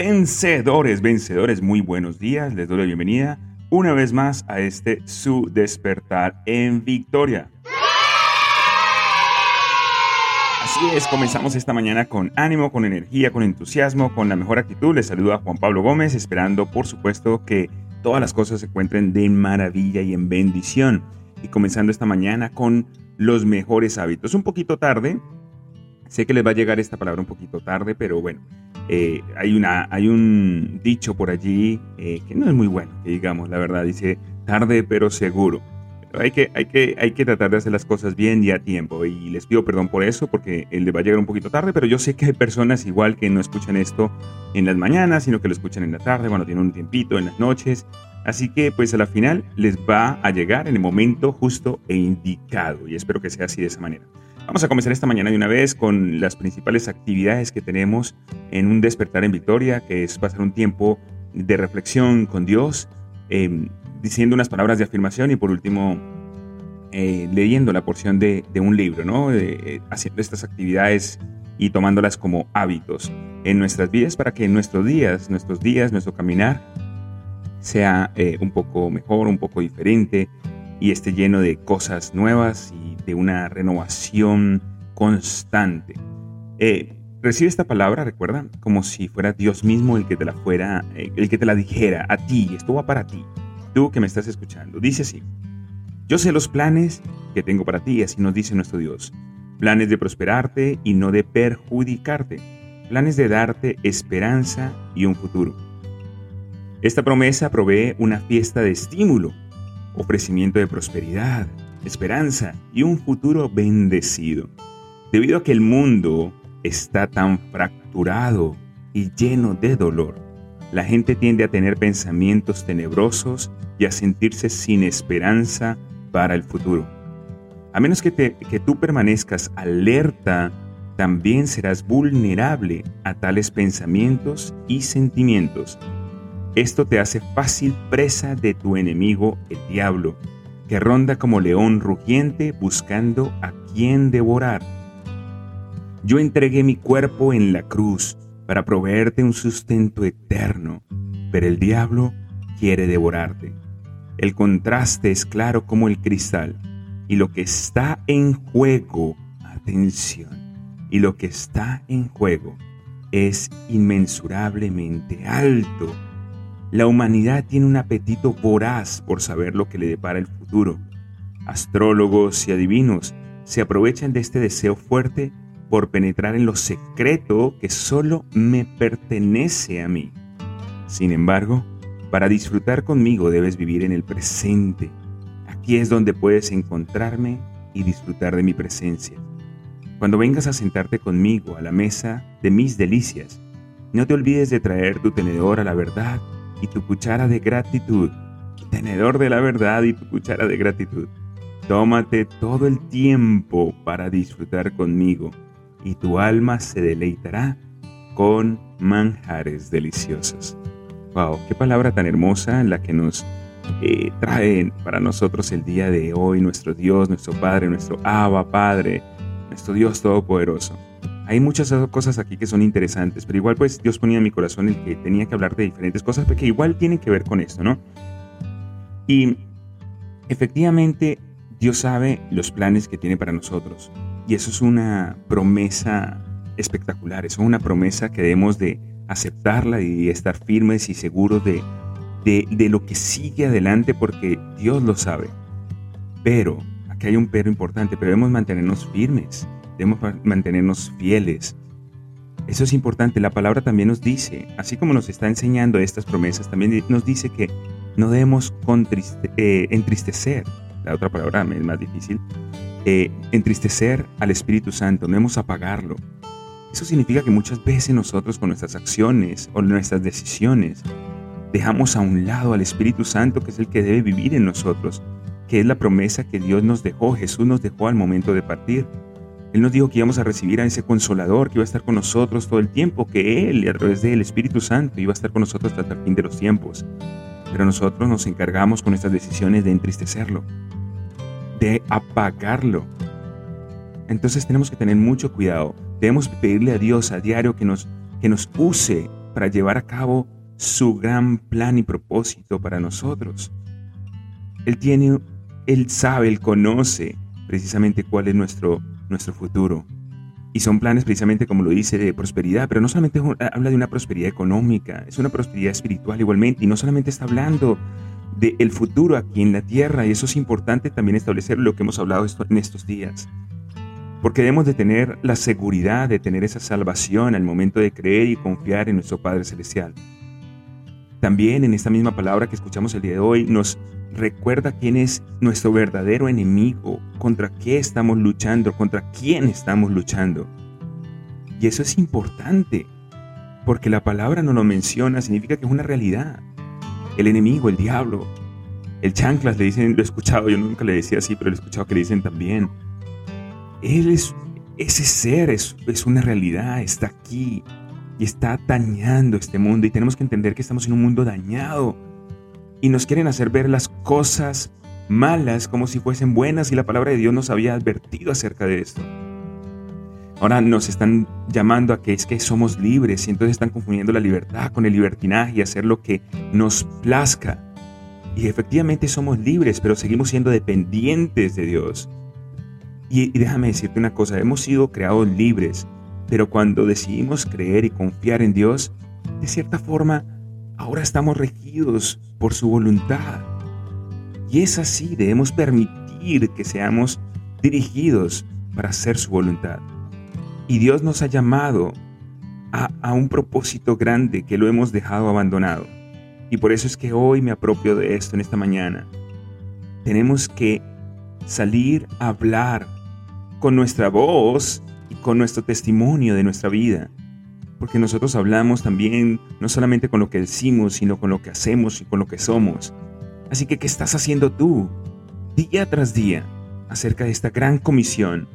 Vencedores, vencedores, muy buenos días. Les doy la bienvenida una vez más a este su despertar en victoria. Así es, comenzamos esta mañana con ánimo, con energía, con entusiasmo, con la mejor actitud. Les saludo a Juan Pablo Gómez, esperando por supuesto que todas las cosas se encuentren de maravilla y en bendición. Y comenzando esta mañana con los mejores hábitos. Un poquito tarde, sé que les va a llegar esta palabra un poquito tarde, pero bueno, eh, hay, una, hay un dicho por allí eh, que no es muy bueno, digamos, la verdad, dice tarde pero seguro. Pero hay que, hay, que, hay que tratar de hacer las cosas bien y a tiempo. Y les pido perdón por eso, porque él le va a llegar un poquito tarde, pero yo sé que hay personas igual que no escuchan esto en las mañanas, sino que lo escuchan en la tarde, cuando tienen un tiempito, en las noches. Así que pues a la final les va a llegar en el momento justo e indicado. Y espero que sea así de esa manera. Vamos a comenzar esta mañana de una vez con las principales actividades que tenemos en un despertar en victoria, que es pasar un tiempo de reflexión con Dios, eh, diciendo unas palabras de afirmación y por último eh, leyendo la porción de, de un libro, ¿no? Eh, haciendo estas actividades y tomándolas como hábitos en nuestras vidas para que nuestros días, nuestros días, nuestro caminar sea eh, un poco mejor, un poco diferente y esté lleno de cosas nuevas y de una renovación constante. Eh, recibe esta palabra, recuerda, como si fuera Dios mismo el que te la fuera, eh, el que te la dijera a ti, esto va para ti, tú que me estás escuchando. Dice así, yo sé los planes que tengo para ti, así nos dice nuestro Dios, planes de prosperarte y no de perjudicarte, planes de darte esperanza y un futuro. Esta promesa provee una fiesta de estímulo, ofrecimiento de prosperidad, esperanza y un futuro bendecido. Debido a que el mundo está tan fracturado y lleno de dolor, la gente tiende a tener pensamientos tenebrosos y a sentirse sin esperanza para el futuro. A menos que, te, que tú permanezcas alerta, también serás vulnerable a tales pensamientos y sentimientos. Esto te hace fácil presa de tu enemigo, el diablo, que ronda como león rugiente buscando a quien devorar. Yo entregué mi cuerpo en la cruz para proveerte un sustento eterno, pero el diablo quiere devorarte. El contraste es claro como el cristal, y lo que está en juego, atención, y lo que está en juego es inmensurablemente alto la humanidad tiene un apetito voraz por saber lo que le depara el futuro. Astrólogos y adivinos se aprovechan de este deseo fuerte por penetrar en lo secreto que solo me pertenece a mí. Sin embargo, para disfrutar conmigo debes vivir en el presente. Aquí es donde puedes encontrarme y disfrutar de mi presencia. Cuando vengas a sentarte conmigo a la mesa de mis delicias, no te olvides de traer tu tenedor a la verdad y tu cuchara de gratitud, tenedor de la verdad y tu cuchara de gratitud. Tómate todo el tiempo para disfrutar conmigo y tu alma se deleitará con manjares deliciosos. Wow, qué palabra tan hermosa la que nos eh, trae para nosotros el día de hoy nuestro Dios, nuestro Padre, nuestro Abba Padre, nuestro Dios Todopoderoso. Hay muchas cosas aquí que son interesantes, pero igual pues Dios ponía en mi corazón el que tenía que hablar de diferentes cosas que igual tienen que ver con esto, ¿no? Y efectivamente Dios sabe los planes que tiene para nosotros. Y eso es una promesa espectacular, es una promesa que debemos de aceptarla y estar firmes y seguros de, de lo que sigue adelante porque Dios lo sabe. Pero, aquí hay un pero importante, pero debemos mantenernos firmes debemos mantenernos fieles. Eso es importante, la palabra también nos dice, así como nos está enseñando estas promesas, también nos dice que no debemos eh, entristecer, la otra palabra es más difícil, eh, entristecer al Espíritu Santo, no debemos apagarlo. Eso significa que muchas veces nosotros con nuestras acciones o nuestras decisiones dejamos a un lado al Espíritu Santo, que es el que debe vivir en nosotros, que es la promesa que Dios nos dejó, Jesús nos dejó al momento de partir. Él nos dijo que íbamos a recibir a ese consolador que iba a estar con nosotros todo el tiempo, que Él, a través del Espíritu Santo, iba a estar con nosotros hasta el fin de los tiempos. Pero nosotros nos encargamos con estas decisiones de entristecerlo, de apagarlo. Entonces tenemos que tener mucho cuidado. Debemos pedirle a Dios a diario que nos, que nos use para llevar a cabo su gran plan y propósito para nosotros. Él tiene, Él sabe, Él conoce precisamente cuál es nuestro, nuestro futuro. Y son planes precisamente como lo dice de prosperidad, pero no solamente habla de una prosperidad económica, es una prosperidad espiritual igualmente, y no solamente está hablando del futuro aquí en la tierra, y eso es importante también establecer lo que hemos hablado en estos días. Porque debemos de tener la seguridad de tener esa salvación al momento de creer y confiar en nuestro Padre Celestial. También en esta misma palabra que escuchamos el día de hoy nos recuerda quién es nuestro verdadero enemigo, contra qué estamos luchando, contra quién estamos luchando. Y eso es importante, porque la palabra no lo menciona, significa que es una realidad. El enemigo, el diablo, el chanclas le dicen, lo he escuchado, yo nunca le decía así, pero lo he escuchado que le dicen también. Él es, ese ser es, es una realidad, está aquí y está dañando este mundo y tenemos que entender que estamos en un mundo dañado y nos quieren hacer ver las cosas malas como si fuesen buenas y la palabra de Dios nos había advertido acerca de esto. Ahora nos están llamando a que es que somos libres y entonces están confundiendo la libertad con el libertinaje y hacer lo que nos plazca. Y efectivamente somos libres, pero seguimos siendo dependientes de Dios. Y, y déjame decirte una cosa, hemos sido creados libres, pero cuando decidimos creer y confiar en Dios, de cierta forma, ahora estamos regidos por su voluntad. Y es así, debemos permitir que seamos dirigidos para hacer su voluntad. Y Dios nos ha llamado a, a, un propósito grande que lo hemos dejado abandonado. Y por eso es que hoy me apropio de esto en esta mañana. Tenemos que salir a hablar con nuestra voz y con nuestro testimonio de nuestra vida porque nosotros hablamos también no solamente con lo que decimos, sino con lo que hacemos y con lo que somos. Así que, ¿qué estás haciendo tú día tras día acerca de esta gran comisión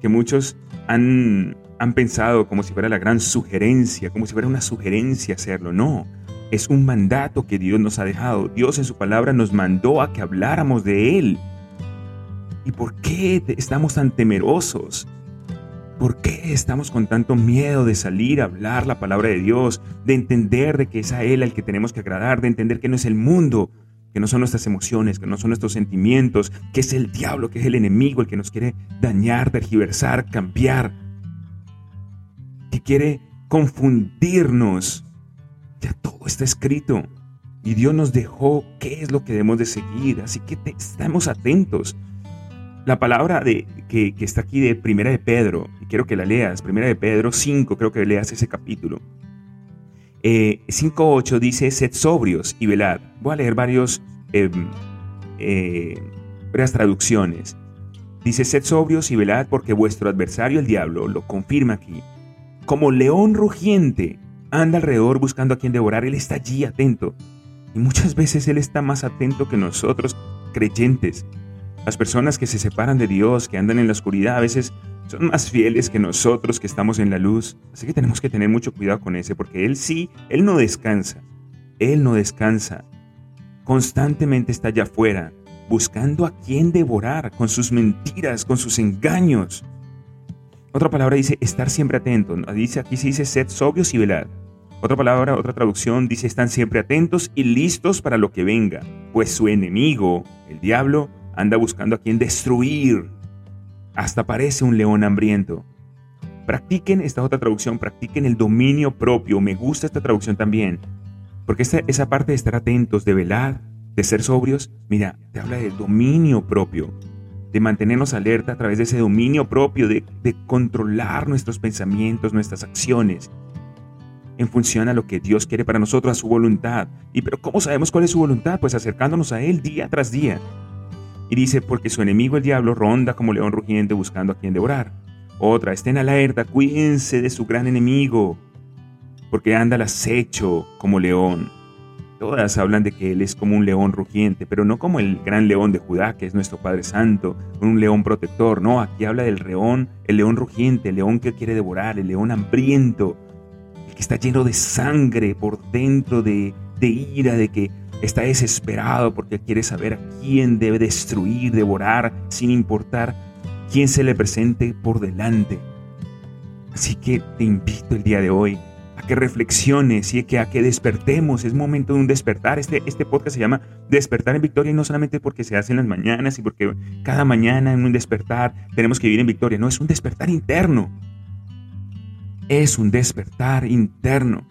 que muchos han, han pensado como si fuera la gran sugerencia, como si fuera una sugerencia hacerlo? No, es un mandato que Dios nos ha dejado. Dios en su palabra nos mandó a que habláramos de Él. ¿Y por qué estamos tan temerosos? ¿Por qué estamos con tanto miedo de salir a hablar la palabra de Dios, de entender de que es a Él al que tenemos que agradar, de entender que no es el mundo, que no son nuestras emociones, que no son nuestros sentimientos, que es el diablo, que es el enemigo, el que nos quiere dañar, tergiversar, cambiar, que quiere confundirnos? Ya todo está escrito y Dios nos dejó qué es lo que debemos de seguir, así que estamos atentos. La palabra de, que, está aquí de Primera de Pedro, y quiero que la leas, Primera de Pedro 5, creo que leas ese capítulo. Eh, 5.8 dice, sed sobrios y velad. Voy a leer varios, em, eh, varias traducciones. Dice, sed sobrios y velad porque vuestro adversario el diablo lo confirma aquí. Como león rugiente anda alrededor buscando a quien devorar, él está allí atento. Y muchas veces él está más atento que nosotros creyentes. Las personas que se separan de Dios, que andan en la oscuridad, a veces son más fieles que nosotros que estamos en la luz. Así que tenemos que tener mucho cuidado con ese, porque Él sí, Él no descansa. Él no descansa. Constantemente está allá afuera, buscando a quién devorar con sus mentiras, con sus engaños. Otra palabra dice estar siempre atento. Dice, aquí se dice sed sobrios y velad. Otra palabra, otra traducción dice están siempre atentos y listos para lo que venga, pues su enemigo, el diablo, anda buscando a quien destruir. Hasta parece un león hambriento. Practiquen esta otra traducción, practiquen el dominio propio. Me gusta esta traducción también. Porque esta, esa parte de estar atentos, de velar, de ser sobrios, mira, te habla del dominio propio, de mantenernos alerta a través de ese dominio propio, de, de controlar nuestros pensamientos, nuestras acciones, en función a lo que Dios quiere para nosotros, a su voluntad. ¿Y pero cómo sabemos cuál es su voluntad? Pues acercándonos a Él día tras día. Y dice, porque su enemigo el diablo ronda como león rugiente buscando a quien devorar. Otra, estén alerta, cuídense de su gran enemigo, porque anda al acecho como león. Todas hablan de que Él es como un león rugiente, pero no como el gran león de Judá, que es nuestro Padre Santo, un león protector. No, aquí habla del león, el león rugiente, el león que quiere devorar, el león hambriento, el que está lleno de sangre por dentro, de, de ira, de que está desesperado porque quiere saber quién debe destruir, devorar, sin importar quién se le presente por delante. Así que te invito el día de hoy a que reflexiones y a que despertemos. Es momento de un despertar. Este, este podcast se llama Despertar en Victoria y no solamente porque se hace en las mañanas y porque cada mañana en un despertar tenemos que vivir en victoria. No, es un despertar interno. Es un despertar interno.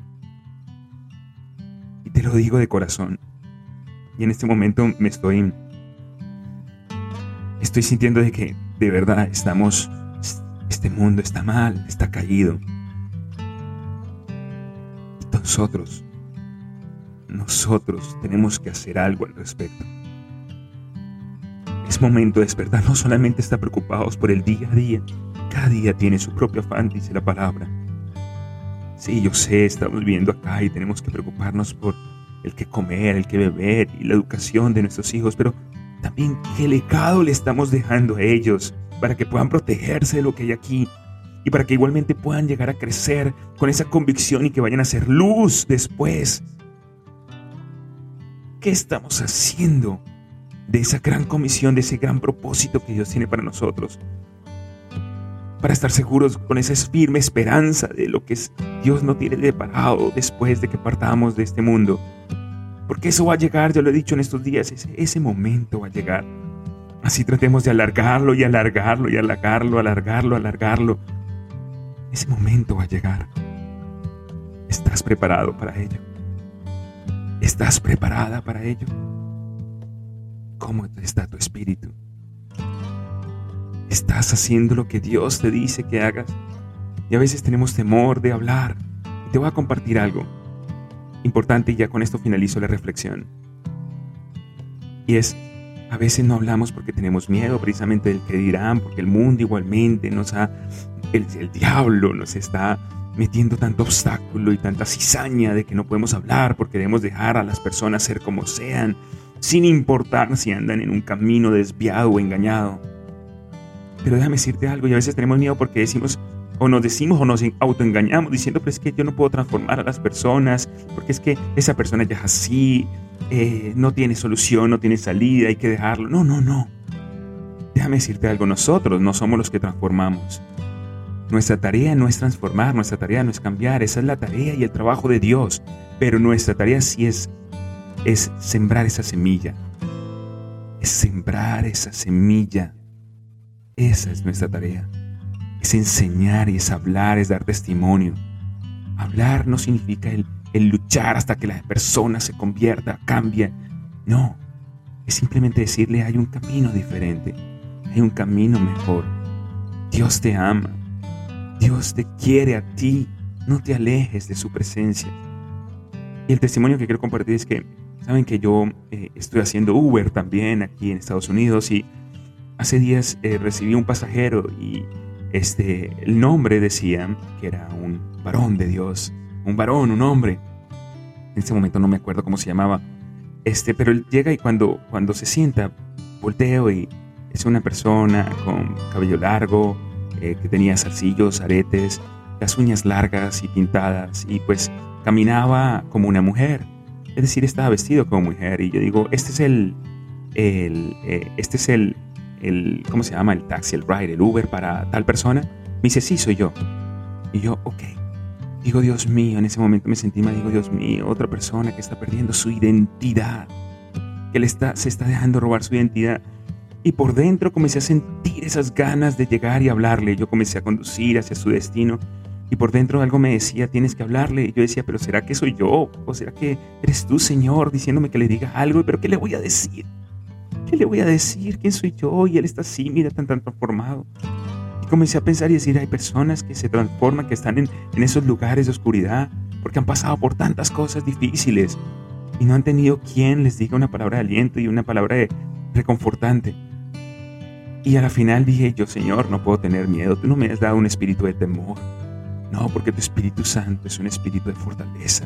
Y te lo digo de corazón. Y en este momento me estoy... Estoy sintiendo de que de verdad estamos... Este mundo está mal, está caído nosotros, nosotros tenemos que hacer algo al respecto. Es momento de despertar, no solamente estar preocupados por el día a día, cada día tiene su propio afán, dice la palabra. Sí, yo sé, estamos viviendo acá y tenemos que preocuparnos por el que comer, el que beber y la educación de nuestros hijos, pero también qué legado le estamos dejando a ellos para que puedan protegerse de lo que hay aquí y para que igualmente puedan llegar a crecer con esa convicción y que vayan a ser luz después. ¿Qué estamos haciendo de esa gran comisión, de ese gran propósito que Dios tiene para nosotros? Para estar seguros con esa firme esperanza de lo que Dios no tiene deparado después de que partamos de este mundo. Porque eso va a llegar, yo lo he dicho en estos días, ese, ese momento va a llegar. Así tratemos de alargarlo y alargarlo y alargarlo, alargarlo, alargarlo ese momento va a llegar. ¿Estás preparado para ello? ¿Estás preparada para ello? ¿Cómo está tu espíritu? ¿Estás haciendo lo que Dios te dice que hagas? Y a veces tenemos temor de hablar. Te voy a compartir algo importante y ya con esto finalizo la reflexión. Y es, a veces no hablamos porque tenemos miedo precisamente del que dirán, porque el mundo igualmente nos ha el, diablo nos está metiendo tanto obstáculo y tanta cizaña de que no podemos hablar porque debemos dejar a las personas ser como sean, sin importar si andan en un camino desviado o engañado. Pero déjame decirte algo, y a veces tenemos miedo porque decimos, o nos decimos o nos autoengañamos diciendo, pero es que yo no puedo transformar a las personas, porque es que esa persona ya es así, eh, no tiene solución, no tiene salida, hay que dejarlo. No, no, no. Déjame decirte algo, nosotros no somos los que transformamos. Nuestra tarea no es transformar, nuestra tarea no es cambiar, esa es la tarea y el trabajo de Dios. Pero nuestra tarea sí es, es sembrar esa semilla. Es sembrar esa semilla. Esa es nuestra tarea. Es enseñar y es hablar, es dar testimonio. Hablar no significa el, luchar hasta que la persona se convierta, cambie. No, es simplemente decirle hay un camino diferente, hay un camino mejor. Dios te ama, Dios te quiere a ti, no te alejes de su presencia. Y el testimonio que quiero compartir es que, saben que yo eh, estoy haciendo Uber también aquí en Estados Unidos y hace días eh, recibí un pasajero y este, el nombre decía que era un varón de Dios, un varón, un hombre. En este momento no me acuerdo cómo se llamaba. Este, pero él llega y cuando, cuando se sienta, volteo y es una persona con cabello largo, eh, que tenía zarcillos, aretes, las uñas largas y pintadas y pues caminaba como una mujer. Es decir, estaba vestido como mujer y yo digo, este es el, el eh, este es el, el, ¿cómo se llama? El taxi, el ride, el Uber para tal persona. Me dice, sí, soy yo. Y yo, ok. Digo, Dios mío, en ese momento me sentí mal, digo, Dios mío, otra persona que está perdiendo su identidad, que le está, se está dejando robar su identidad. Y por dentro comencé a sentir esas ganas de llegar y hablarle. Yo comencé a conducir hacia su destino. Y por dentro algo me decía, tienes que hablarle. Y yo decía, pero ¿será que soy yo? ¿O será que eres tú, Señor, diciéndome que le diga algo? ¿Pero qué le voy a decir? ¿Qué le voy a decir? ¿Quién soy yo? Y él está así, mira, tan, tan transformado. Y comencé a pensar y decir, hay personas que se transforman, que están en, en esos lugares de oscuridad, porque han pasado por tantas cosas difíciles y no han tenido quien les diga una palabra de aliento y una palabra de reconfortante. Y a la final dije yo, Señor, no puedo tener miedo, tú no me has dado un espíritu de temor. No, porque tu Espíritu Santo es un espíritu de fortaleza.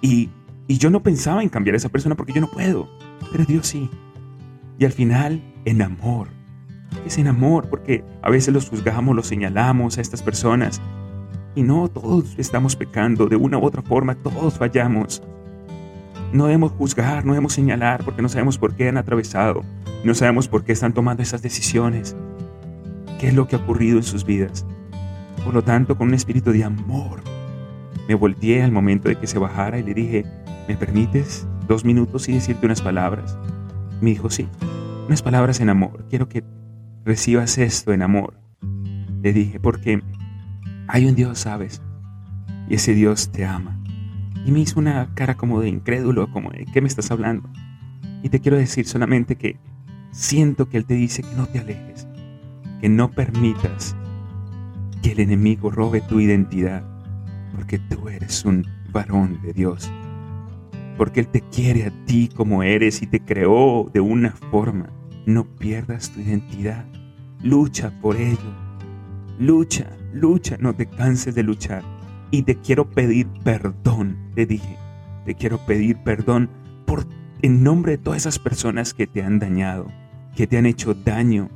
Y Y yo no pensaba en cambiar a esa persona porque yo no puedo, pero Dios sí. Y al final, en amor. Es en amor, porque a veces los juzgamos, los señalamos a estas personas. Y no, todos estamos pecando, de una u otra forma, todos fallamos. No debemos juzgar, no debemos señalar, porque no sabemos por qué han atravesado, no sabemos por qué están tomando esas decisiones, qué es lo que ha ocurrido en sus vidas. Por lo tanto, con un espíritu de amor, me volteé al momento de que se bajara y le dije, ¿me permites dos minutos y decirte unas palabras? Me dijo, sí, unas palabras en amor. Quiero que recibas esto en amor. Le dije, porque hay un Dios, ¿sabes? Y ese Dios te ama. Y me hizo una cara como de incrédulo, como de, ¿qué me estás hablando? Y te quiero decir solamente que siento que Él te dice que no te alejes, que no permitas que el enemigo robe tu identidad, porque tú eres un varón de Dios, porque Él te quiere a ti como eres y te creó de una forma. No pierdas tu identidad, lucha por ello, lucha, lucha, no te canses de luchar. Y te quiero pedir perdón, le dije, te quiero pedir perdón por en nombre de todas esas personas que te han dañado, que te han hecho daño,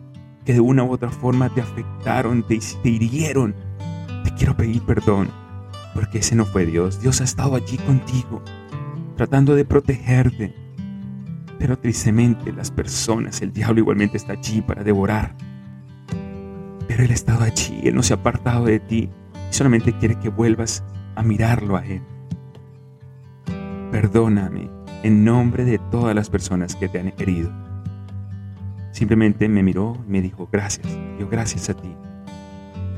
que de una u otra forma te afectaron, te, te hirieron. Te quiero pedir perdón, porque ese no fue Dios. Dios ha estado allí contigo, tratando de protegerte. Pero tristemente las personas, el diablo igualmente está allí para devorar. Pero Él ha estado allí, Él no se ha apartado de ti y solamente quiere que vuelvas a mirarlo a Él. Perdóname en nombre de todas las personas que te han herido. Simplemente me miró y me dijo, gracias. Yo, gracias a ti.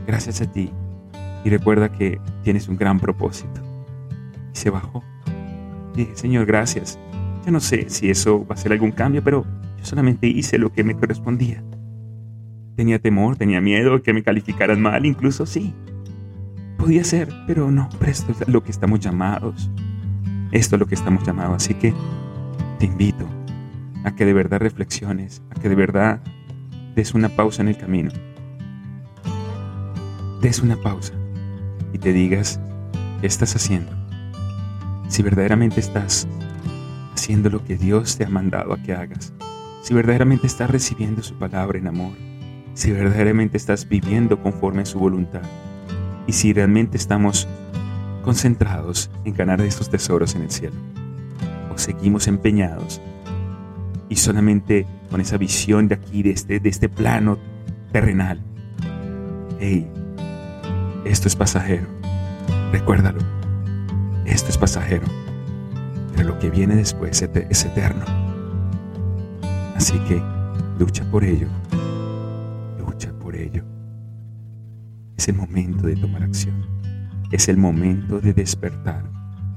Gracias a ti. Y recuerda que tienes un gran propósito. Y se bajó. Dije, Señor, gracias. Yo no sé si eso va a ser algún cambio, pero yo solamente hice lo que me correspondía. Tenía temor, tenía miedo que me calificaran mal, incluso sí. Podía ser, pero no, pero esto es lo que estamos llamados. Esto es lo que estamos llamados. Así que te invito a que de verdad reflexiones, a que de verdad des una pausa en el camino. Des una pausa y te digas qué estás haciendo. Si verdaderamente estás haciendo lo que Dios te ha mandado a que hagas. Si verdaderamente estás recibiendo su palabra en amor. Si verdaderamente estás viviendo conforme a su voluntad. Y si realmente estamos concentrados en ganar estos tesoros en el cielo. O seguimos empeñados y solamente con esa visión de aquí, de este, de este plano terrenal. Hey, esto es pasajero. Recuérdalo. Esto es pasajero. Pero lo que viene después es eterno. Así que lucha por ello. Lucha por ello. Es el momento de tomar acción. Es el momento de despertar,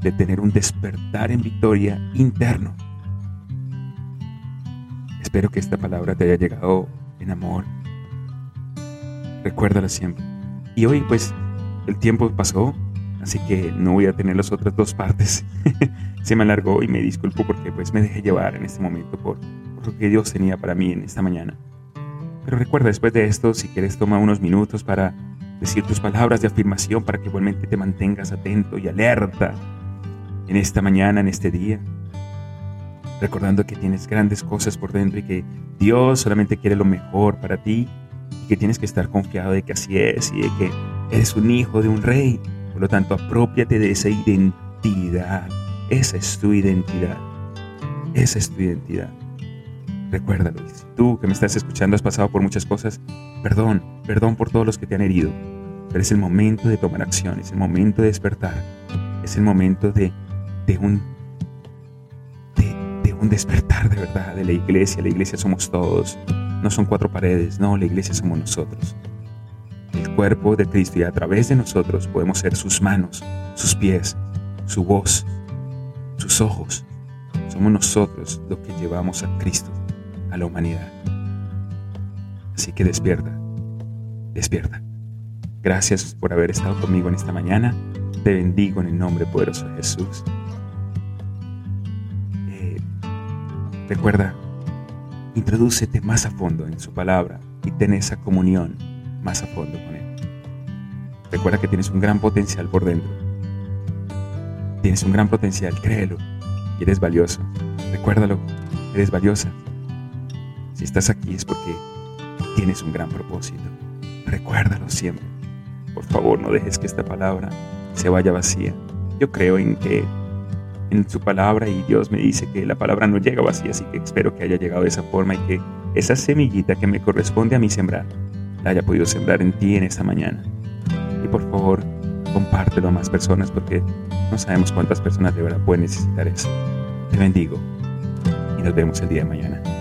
de tener un despertar en victoria interno Espero que esta palabra te haya llegado en amor. Recuérdala siempre. Y hoy pues el tiempo pasó, así que no voy a tener las otras dos partes. Se me alargó y me disculpo porque pues me dejé llevar en este momento por, por lo que Dios tenía para mí en esta mañana. Pero recuerda, después de esto, si quieres, toma unos minutos para decir tus palabras de afirmación para que igualmente te mantengas atento y alerta en esta mañana, en este día recordando que tienes grandes cosas por dentro y que Dios solamente quiere lo mejor para ti y que tienes que estar confiado de que así es y de que eres un hijo de un rey. Por lo tanto, apropiate de esa identidad. Esa es tu identidad. Esa es tu identidad. Recuérdalo. Si tú que me estás escuchando has pasado por muchas cosas, perdón, perdón por todos los que te han herido. Pero es el momento de tomar acción, es el momento de despertar, es el momento de, de un un despertar de verdad de la iglesia. La iglesia somos todos. No son cuatro paredes, no, la iglesia somos nosotros. Cuerpo de Cristo y a través de nosotros podemos ser sus manos, sus pies, su voz, sus ojos. Somos nosotros los que llevamos a Cristo a la humanidad. Así que despierta, despierta. Gracias por haber estado conmigo en esta mañana. Te bendigo en el nombre poderoso de Jesús. Recuerda, introdúcete más a fondo en su palabra y ten esa comunión más a fondo con Él. Recuerda que tienes un gran potencial por dentro. Tienes un gran potencial, créelo. Y eres valioso. Recuérdalo, eres valiosa. Si estás aquí es porque tienes un gran propósito. Recuérdalo siempre. Por favor, no dejes que esta palabra se vaya vacía. Yo creo en que en su palabra y Dios me dice que la palabra no llega vacía, así que espero que haya llegado de esa forma y que esa semillita que me corresponde a mí sembrar, la haya podido sembrar en ti en esta mañana. Y por favor, compártelo a más personas porque no sabemos cuántas personas de verdad pueden necesitar eso. Te bendigo y nos vemos el día de mañana.